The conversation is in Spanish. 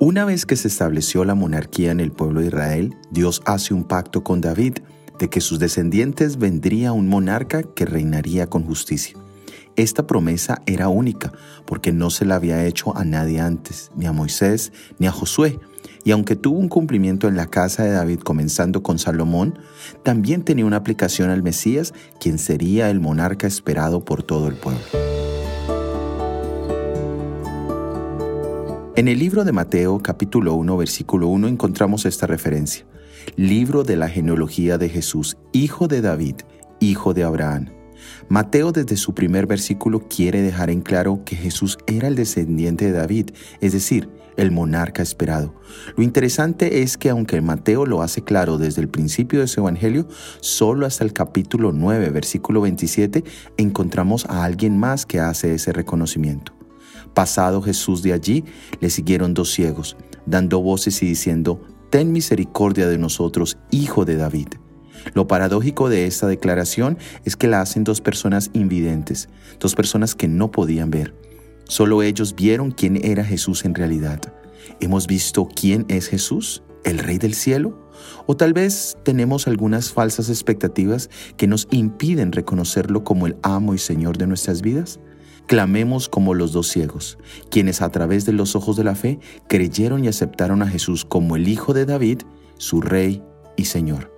Una vez que se estableció la monarquía en el pueblo de Israel, Dios hace un pacto con David de que sus descendientes vendría un monarca que reinaría con justicia. Esta promesa era única porque no se la había hecho a nadie antes, ni a Moisés ni a Josué. Y aunque tuvo un cumplimiento en la casa de David comenzando con Salomón, también tenía una aplicación al Mesías, quien sería el monarca esperado por todo el pueblo. En el libro de Mateo capítulo 1 versículo 1 encontramos esta referencia. Libro de la genealogía de Jesús, hijo de David, hijo de Abraham. Mateo desde su primer versículo quiere dejar en claro que Jesús era el descendiente de David, es decir, el monarca esperado. Lo interesante es que aunque Mateo lo hace claro desde el principio de su evangelio, solo hasta el capítulo 9, versículo 27, encontramos a alguien más que hace ese reconocimiento. Pasado Jesús de allí, le siguieron dos ciegos, dando voces y diciendo, Ten misericordia de nosotros, hijo de David. Lo paradójico de esta declaración es que la hacen dos personas invidentes, dos personas que no podían ver. Solo ellos vieron quién era Jesús en realidad. ¿Hemos visto quién es Jesús? ¿El Rey del Cielo? ¿O tal vez tenemos algunas falsas expectativas que nos impiden reconocerlo como el amo y Señor de nuestras vidas? Clamemos como los dos ciegos, quienes a través de los ojos de la fe creyeron y aceptaron a Jesús como el Hijo de David, su Rey y Señor.